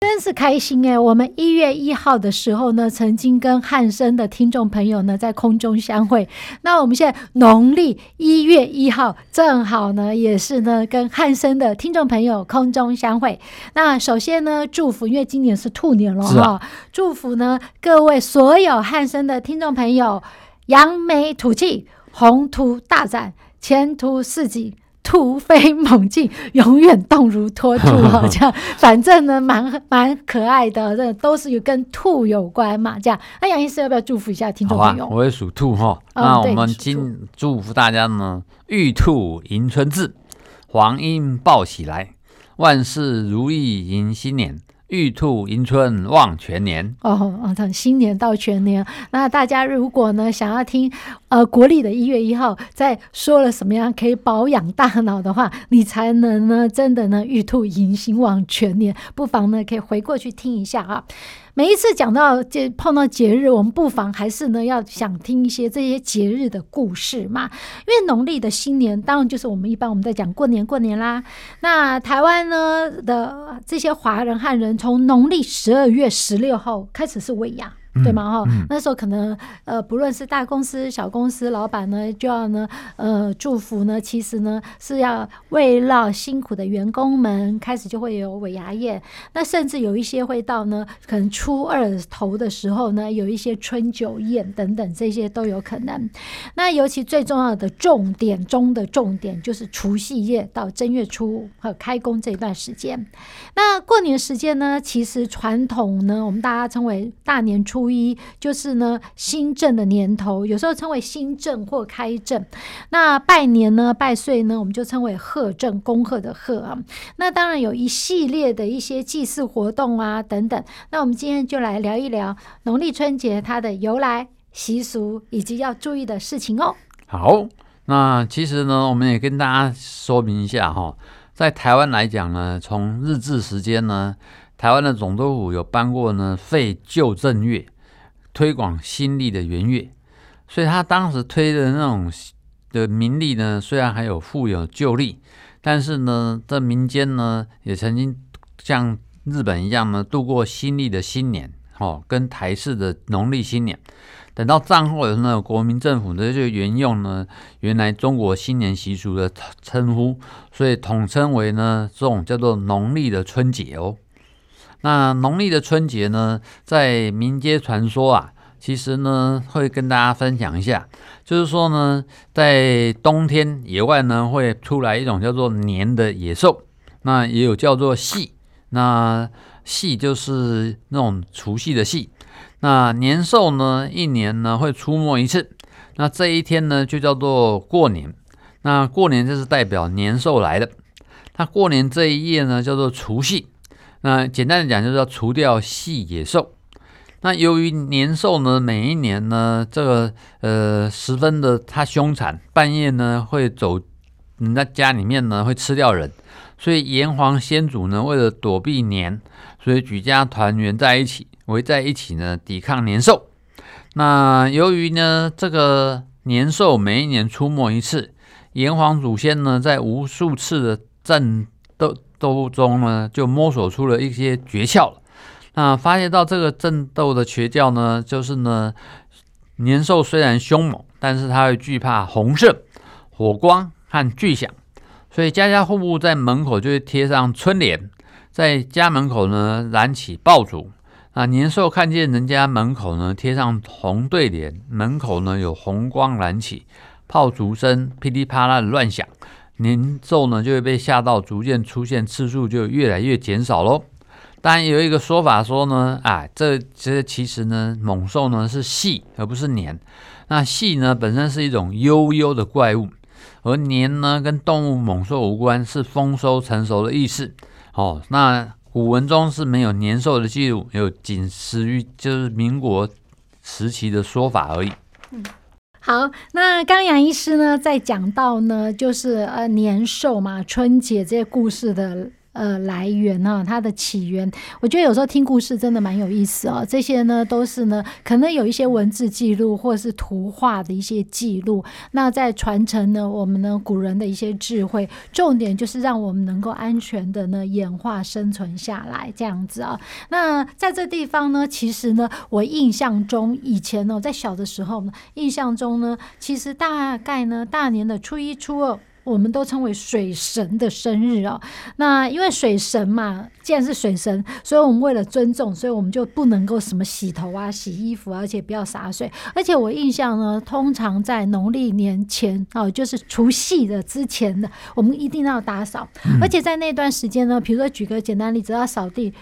真是开心哎！我们一月一号的时候呢，曾经跟汉生的听众朋友呢在空中相会。那我们现在农历一月一号，正好呢也是呢跟汉生的听众朋友空中相会。那首先呢，祝福，因为今年是兔年了哈，啊、祝福呢各位所有汉生的听众朋友，扬眉吐气，宏图大展，前途似锦。突飞猛进，永远动如脱兔，这样反正呢，蛮蛮可爱的，这都是有跟兔有关嘛，这样。那杨医师要不要祝福一下听众朋友？啊，我也属兔哈。哦、那我们今祝福大家呢，玉兔迎春至，黄莺报喜来，万事如意迎新年。玉兔迎春望全年。哦哦，从新年到全年，那大家如果呢想要听呃国历的一月一号在说了什么样可以保养大脑的话，你才能呢真的呢玉兔迎新望全年，不妨呢可以回过去听一下啊。每一次讲到这碰到节日，我们不妨还是呢要想听一些这些节日的故事嘛。因为农历的新年，当然就是我们一般我们在讲过年过年啦。那台湾呢的这些华人汉人，从农历十二月十六号开始是尾牙。对吗？哈、嗯，那时候可能呃，不论是大公司、小公司老板呢，就要呢呃祝福呢，其实呢是要慰劳辛苦的员工们，开始就会有尾牙宴。那甚至有一些会到呢，可能初二头的时候呢，有一些春酒宴等等，这些都有可能。那尤其最重要的重点中的重点，就是除夕夜到正月初五和开工这一段时间。那过年时间呢，其实传统呢，我们大家称为大年初。一就是呢，新正的年头，有时候称为新正或开正。那拜年呢，拜岁呢，我们就称为贺正，恭贺的贺啊。那当然有一系列的一些祭祀活动啊等等。那我们今天就来聊一聊农历春节它的由来、习俗以及要注意的事情哦。好，那其实呢，我们也跟大家说明一下哈，在台湾来讲呢，从日治时间呢，台湾的总督府有颁过呢废旧正月。推广新历的元月，所以他当时推的那种的民历呢，虽然还有附有旧历，但是呢，在民间呢也曾经像日本一样呢度过新历的新年，哦，跟台式的农历新年。等到战后的那个国民政府呢，就沿用呢原来中国新年习俗的称呼，所以统称为呢这种叫做农历的春节哦。那农历的春节呢，在民间传说啊，其实呢会跟大家分享一下，就是说呢，在冬天野外呢会出来一种叫做年的野兽，那也有叫做戏，那戏就是那种除夕的戏，那年兽呢一年呢会出没一次，那这一天呢就叫做过年，那过年就是代表年兽来的，那过年这一夜呢叫做除夕。那简单的讲，就是要除掉细野兽。那由于年兽呢，每一年呢，这个呃十分的它凶残，半夜呢会走人家家里面呢会吃掉人，所以炎黄先祖呢为了躲避年，所以举家团圆在一起，围在一起呢抵抗年兽。那由于呢这个年兽每一年出没一次，炎黄祖先呢在无数次的战斗。斗中呢，就摸索出了一些诀窍。那发现到这个战斗的诀窍呢，就是呢，年兽虽然凶猛，但是它会惧怕红色、火光和巨响，所以家家户户在门口就会贴上春联，在家门口呢燃起爆竹。那年兽看见人家门口呢贴上红对联，门口呢有红光燃起，炮竹声噼里啪啦的乱响。年兽呢就会被吓到，逐渐出现次数就越来越减少喽。当然有一个说法说呢，啊，这这其实呢，猛兽呢是系而不是年。那系呢本身是一种悠悠的怪物，而年呢跟动物猛兽无关，是丰收成熟的意思。哦，那古文中是没有年兽的记录，有仅始于就是民国时期的说法而已。嗯，好，那刚杨医师呢在讲到呢，就是呃年兽嘛，春节这些故事的。呃，来源、啊，它的起源，我觉得有时候听故事真的蛮有意思哦。这些呢，都是呢，可能有一些文字记录或是图画的一些记录。那在传承呢，我们呢古人的一些智慧，重点就是让我们能够安全的呢演化生存下来，这样子啊。那在这地方呢，其实呢，我印象中以前呢，在小的时候呢，印象中呢，其实大概呢，大年的初一、初二。我们都称为水神的生日哦。那因为水神嘛，既然是水神，所以我们为了尊重，所以我们就不能够什么洗头啊、洗衣服，而且不要洒水。而且我印象呢，通常在农历年前哦，就是除夕的之前的，我们一定要打扫。而且在那段时间呢，比如说举个简单例子，要扫地，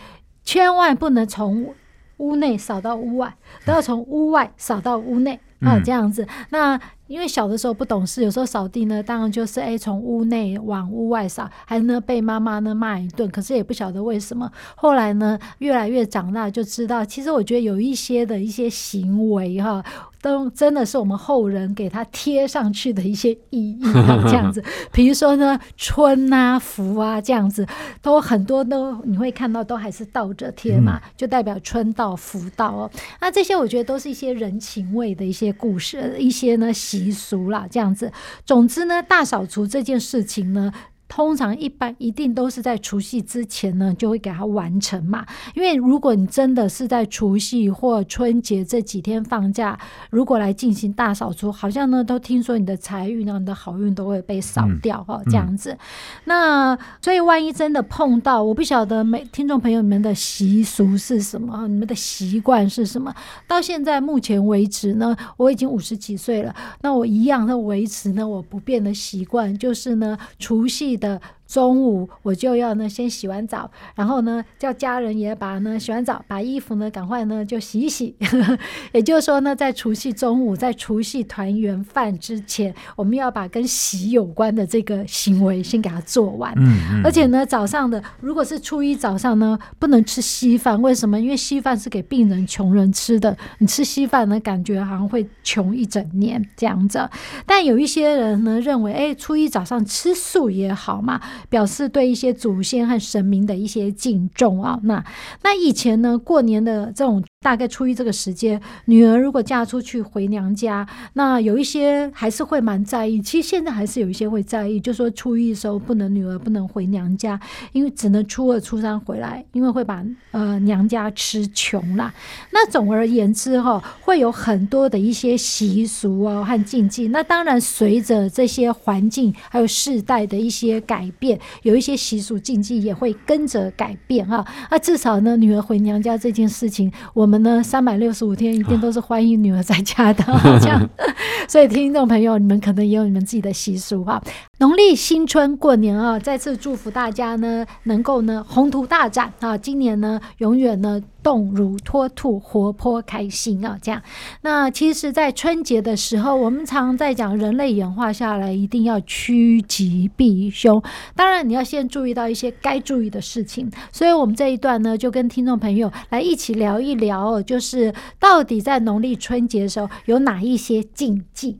千万不能从屋内扫到屋外，都要从屋外扫到屋内啊，这样子。那因为小的时候不懂事，有时候扫地呢，当然就是哎从屋内往屋外扫，还呢被妈妈呢骂一顿。可是也不晓得为什么。后来呢，越来越长大就知道，其实我觉得有一些的一些行为哈，都真的是我们后人给他贴上去的一些意义啊，这样子。比如说呢，春啊、福啊这样子，都很多都你会看到都还是倒着贴嘛，就代表春到福到哦。那这些我觉得都是一些人情味的一些故事，一些呢。习俗啦，这样子。总之呢，大扫除这件事情呢。通常一般一定都是在除夕之前呢，就会给它完成嘛。因为如果你真的是在除夕或春节这几天放假，如果来进行大扫除，好像呢都听说你的财运啊、你的好运都会被扫掉哈、嗯，这样子。那所以万一真的碰到，我不晓得每听众朋友你们的习俗是什么，你们的习惯是什么？到现在目前为止呢，我已经五十几岁了，那我一样的维持呢我不变的习惯，就是呢除夕。的中午我就要呢先洗完澡，然后呢叫家人也把呢洗完澡，把衣服呢赶快呢就洗一洗。也就是说呢，在除夕中午，在除夕团圆饭之前，我们要把跟洗有关的这个行为先给它做完。嗯嗯。而且呢，早上的如果是初一早上呢，不能吃稀饭，为什么？因为稀饭是给病人、穷人吃的。你吃稀饭呢，感觉好像会穷一整年这样子。但有一些人呢认为，哎，初一早上吃素也好嘛。表示对一些祖先和神明的一些敬重啊，那那以前呢，过年的这种。大概初一这个时间，女儿如果嫁出去回娘家，那有一些还是会蛮在意。其实现在还是有一些会在意，就说初一的时候不能女儿不能回娘家，因为只能初二、初三回来，因为会把呃娘家吃穷啦。那总而言之哈，会有很多的一些习俗哦和禁忌。那当然随着这些环境还有世代的一些改变，有一些习俗禁忌也会跟着改变哈。那至少呢，女儿回娘家这件事情，我们。呢，三百六十五天一定都是欢迎女儿在家的，这样。所以听众朋友，你们可能也有你们自己的习俗哈。农历新春过年啊，再次祝福大家呢，能够呢宏图大展啊，今年呢永远呢动如脱兔，活泼开心啊，这样。那其实，在春节的时候，我们常在讲人类演化下来一定要趋吉避凶。当然，你要先注意到一些该注意的事情。所以我们这一段呢，就跟听众朋友来一起聊一聊，就是到底在农历春节的时候有哪一些禁忌。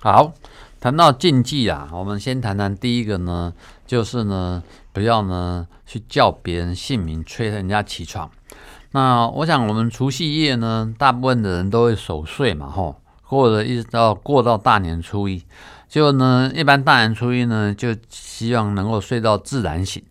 好。谈到禁忌啊，我们先谈谈第一个呢，就是呢，不要呢去叫别人姓名，催人家起床。那我想，我们除夕夜呢，大部分的人都会守岁嘛，吼，或者一直到过到大年初一，就呢，一般大年初一呢，就希望能够睡到自然醒。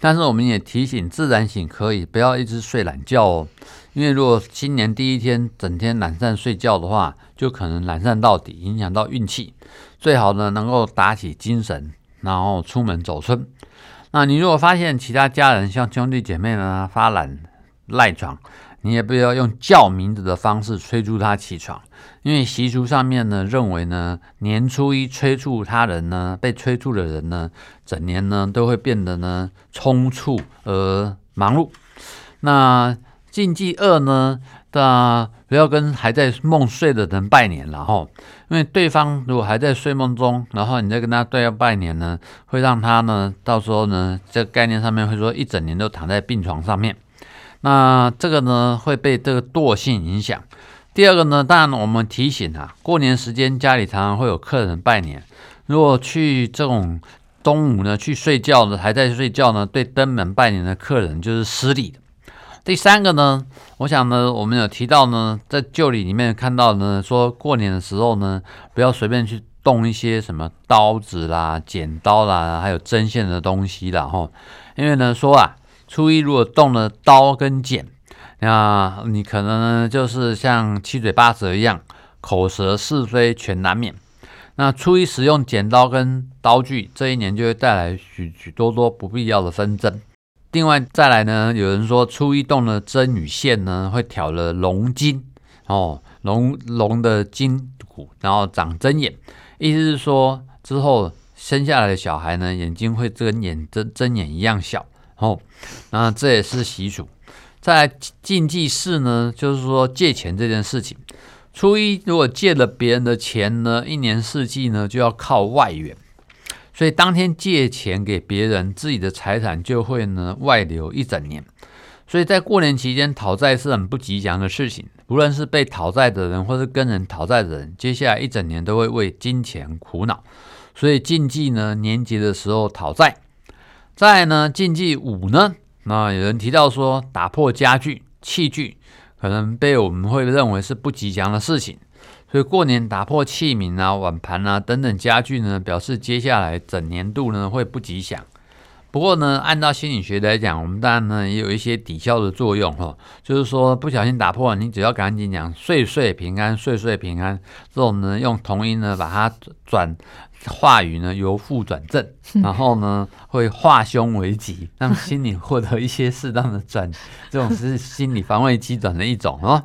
但是我们也提醒，自然醒可以，不要一直睡懒觉哦，因为如果新年第一天整天懒散睡觉的话，就可能懒散到底，影响到运气。最好呢，能够打起精神，然后出门走春。那你如果发现其他家人像兄弟姐妹呢发懒赖床，你也不要用叫名字的方式催促他起床，因为习俗上面呢认为呢，年初一催促他人呢，被催促的人呢，整年呢都会变得呢匆促而忙碌。那禁忌二呢？那不要跟还在梦睡的人拜年了哈，因为对方如果还在睡梦中，然后你再跟他对要拜年呢，会让他呢到时候呢这概念上面会说一整年都躺在病床上面。那这个呢会被这个惰性影响。第二个呢，当然我们提醒啊，过年时间家里常常会有客人拜年，如果去这种中午呢去睡觉的还在睡觉呢，对登门拜年的客人就是失礼的。第三个呢，我想呢，我们有提到呢，在旧礼里面看到呢，说过年的时候呢，不要随便去动一些什么刀子啦、剪刀啦，还有针线的东西啦，哈，因为呢说啊，初一如果动了刀跟剪，那你可能呢就是像七嘴八舌一样，口舌是非全难免。那初一使用剪刀跟刀具，这一年就会带来许许多多不必要的纷争。另外再来呢，有人说初一动了针与线呢，会挑了龙筋哦，龙龙的筋骨，然后长针眼，意思是说之后生下来的小孩呢，眼睛会跟眼针针眼一样小哦。那这也是习俗。在禁忌四呢，就是说借钱这件事情，初一如果借了别人的钱呢，一年四季呢就要靠外援。所以当天借钱给别人，自己的财产就会呢外流一整年。所以在过年期间讨债是很不吉祥的事情，不论是被讨债的人，或是跟人讨债的人，接下来一整年都会为金钱苦恼。所以禁忌呢，年节的时候讨债。再呢，禁忌五呢，那有人提到说打破家具器具，可能被我们会认为是不吉祥的事情。所以过年打破器皿啊、碗盘啊等等家具呢，表示接下来整年度呢会不吉祥。不过呢，按照心理学来讲，我们当然呢也有一些抵消的作用哈，就是说不小心打破，你只要赶紧讲“岁岁平安，岁岁平安”，这种呢用同音呢把它转。话语呢由负转正，然后呢会化凶为吉，让心里获得一些适当的转，这种是心理防卫机转的一种哦。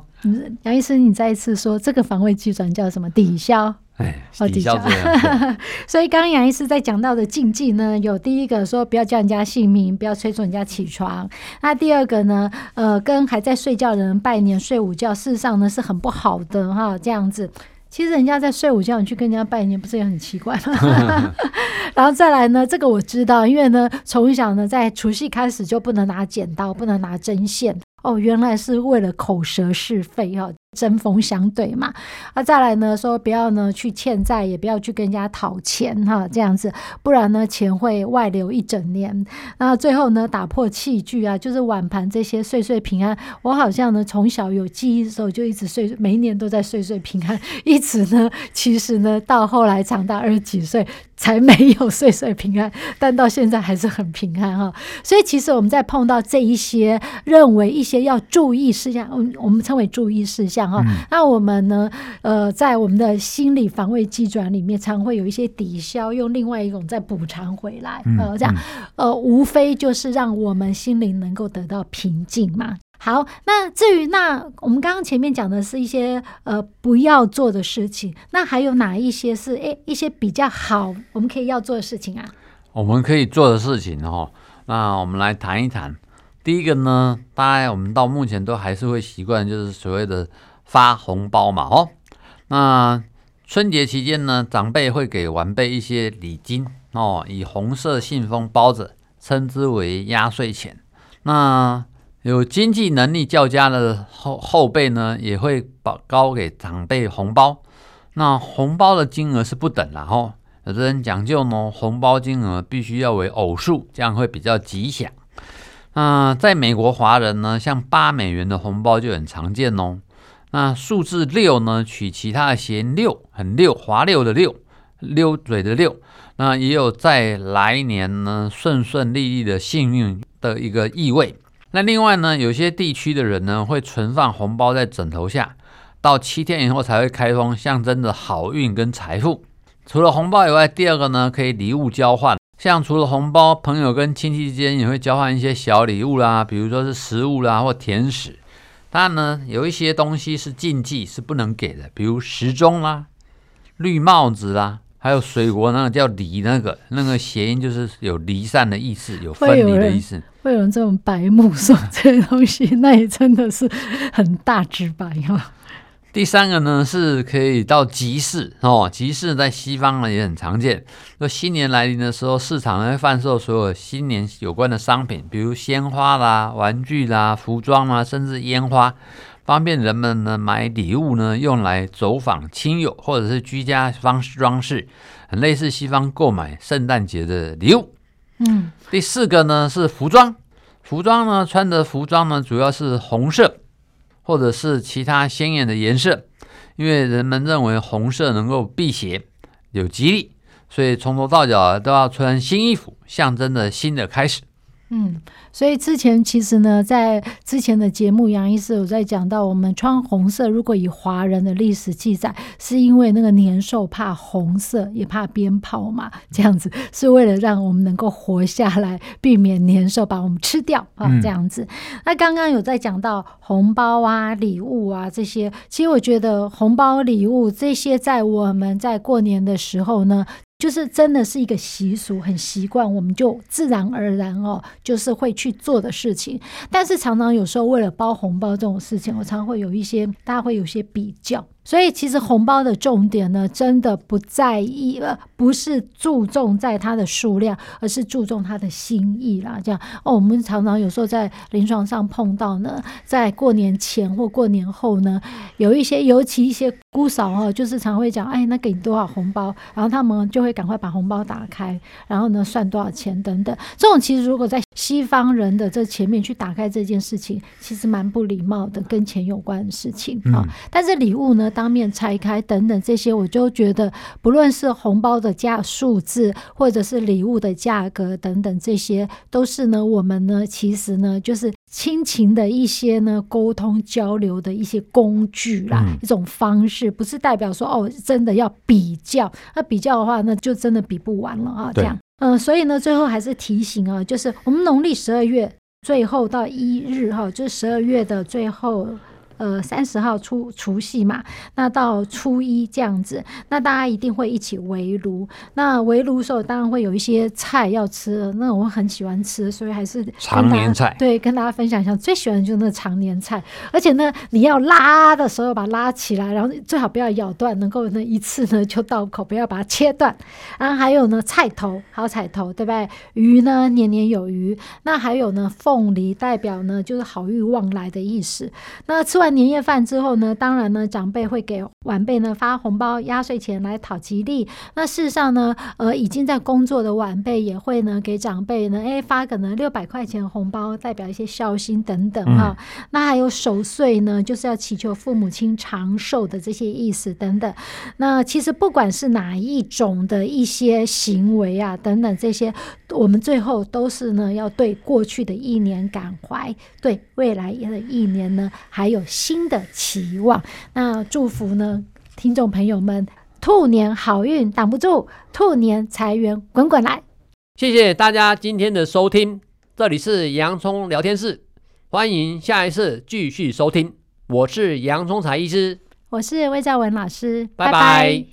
杨医师，你再一次说这个防卫机转叫什么？抵消？哎，抵消这样。所以刚刚杨医师在讲到的禁忌呢，有第一个说不要叫人家姓名，不要催促人家起床。那第二个呢，呃，跟还在睡觉的人拜年睡午觉，事实上呢是很不好的哈，这样子。其实人家在睡午觉，你去跟人家拜年，不是也很奇怪吗？然后再来呢，这个我知道，因为呢，从小呢，在除夕开始就不能拿剪刀，不能拿针线。哦，原来是为了口舌是非哈。针锋相对嘛，啊，再来呢，说不要呢去欠债，也不要去跟人家讨钱哈，这样子，不然呢钱会外流一整年。那最后呢，打破器具啊，就是碗盘这些，岁岁平安。我好像呢从小有记忆的时候就一直岁，每一年都在岁岁平安，一直呢，其实呢到后来长大二十几岁才没有岁岁平安，但到现在还是很平安哈。所以其实我们在碰到这一些认为一些要注意事项，我我们称为注意事项。哈、嗯，那我们呢？呃，在我们的心理防卫机转里面，常会有一些抵消，用另外一种再补偿回来。呃，这样，呃，无非就是让我们心灵能够得到平静嘛。好，那至于那我们刚刚前面讲的是一些呃不要做的事情，那还有哪一些是诶一些比较好我们可以要做的事情啊？我们可以做的事情哦，那我们来谈一谈。第一个呢，大概我们到目前都还是会习惯，就是所谓的。发红包嘛，哦，那春节期间呢，长辈会给晚辈一些礼金哦，以红色信封包着，称之为压岁钱。那有经济能力较佳的后后辈呢，也会包高给长辈红包。那红包的金额是不等的哦，有的人讲究呢，红包金额必须要为偶数，这样会比较吉祥。那在美国华人呢，像八美元的红包就很常见哦。那数字六呢，取其他的谐音六，很溜，滑溜的溜，溜嘴的溜。那也有在来年呢顺顺利利的幸运的一个意味。那另外呢，有些地区的人呢会存放红包在枕头下，到七天以后才会开封，象征着好运跟财富。除了红包以外，第二个呢可以礼物交换，像除了红包，朋友跟亲戚之间也会交换一些小礼物啦，比如说是食物啦或甜食。但呢，有一些东西是禁忌，是不能给的，比如时钟啦、绿帽子啦，还有水果那个叫梨，那个那个谐音就是有离散的意思，有分离的意思。会有人这种白目说这些东西，那也真的是很大直白哈。第三个呢，是可以到集市哦，集市在西方呢也很常见。那新年来临的时候，市场呢会贩售所有新年有关的商品，比如鲜花啦、玩具啦、服装啦，甚至烟花，方便人们呢买礼物呢，用来走访亲友或者是居家方式装饰，很类似西方购买圣诞节的礼物。嗯，第四个呢是服装，服装呢穿的服装呢主要是红色。或者是其他鲜艳的颜色，因为人们认为红色能够辟邪、有吉利，所以从头到脚都要穿新衣服，象征着新的开始。嗯，所以之前其实呢，在之前的节目，杨医师有在讲到，我们穿红色，如果以华人的历史记载，是因为那个年兽怕红色，也怕鞭炮嘛，这样子是为了让我们能够活下来，避免年兽把我们吃掉啊，这样子。嗯、那刚刚有在讲到红包啊、礼物啊这些，其实我觉得红包、礼物这些，在我们在过年的时候呢。就是真的是一个习俗，很习惯，我们就自然而然哦，就是会去做的事情。但是常常有时候为了包红包这种事情，我常会有一些，大家会有些比较。所以其实红包的重点呢，真的不在意呃，不是注重在它的数量，而是注重它的心意啦。这样哦，我们常常有时候在临床上碰到呢，在过年前或过年后呢，有一些，尤其一些姑嫂哦，就是常会讲，哎，那给你多少红包，然后他们就会赶快把红包打开，然后呢算多少钱等等。这种其实如果在西方人的这前面去打开这件事情，其实蛮不礼貌的，跟钱有关的事情啊。嗯、但是礼物呢？当面拆开等等这些，我就觉得，不论是红包的价数字，或者是礼物的价格等等，这些都是呢，我们呢，其实呢，就是亲情的一些呢沟通交流的一些工具啦，嗯、一种方式，不是代表说哦，真的要比较，那比较的话，那就真的比不完了啊，这样，嗯、呃，所以呢，最后还是提醒啊，就是我们农历十二月最后到一日哈，就是十二月的最后。呃，三十号出除夕嘛，那到初一这样子，那大家一定会一起围炉。那围炉的时候，当然会有一些菜要吃，那我很喜欢吃，所以还是常年菜。对，跟大家分享一下，最喜欢的就是那常年菜。而且呢，你要拉的时候把它拉起来，然后最好不要咬断，能够那一次呢就到口，不要把它切断。然后还有呢，菜头好彩头，对不对？鱼呢，年年有余。那还有呢，凤梨代表呢就是好运旺来的意思。那吃完。年夜饭之后呢，当然呢，长辈会给晚辈呢发红包、压岁钱来讨吉利。那事实上呢，呃，已经在工作的晚辈也会呢给长辈呢，哎，发个呢六百块钱红包，代表一些孝心等等哈。嗯、那还有守岁呢，就是要祈求父母亲长寿的这些意思等等。那其实不管是哪一种的一些行为啊等等这些，我们最后都是呢要对过去的一年感怀，对未来的一年呢还有。新的期望，那祝福呢，听众朋友们，兔年好运挡不住，兔年财源滚滚来。谢谢大家今天的收听，这里是洋葱聊天室，欢迎下一次继续收听。我是洋葱财医师，我是魏兆文老师，拜拜。拜拜。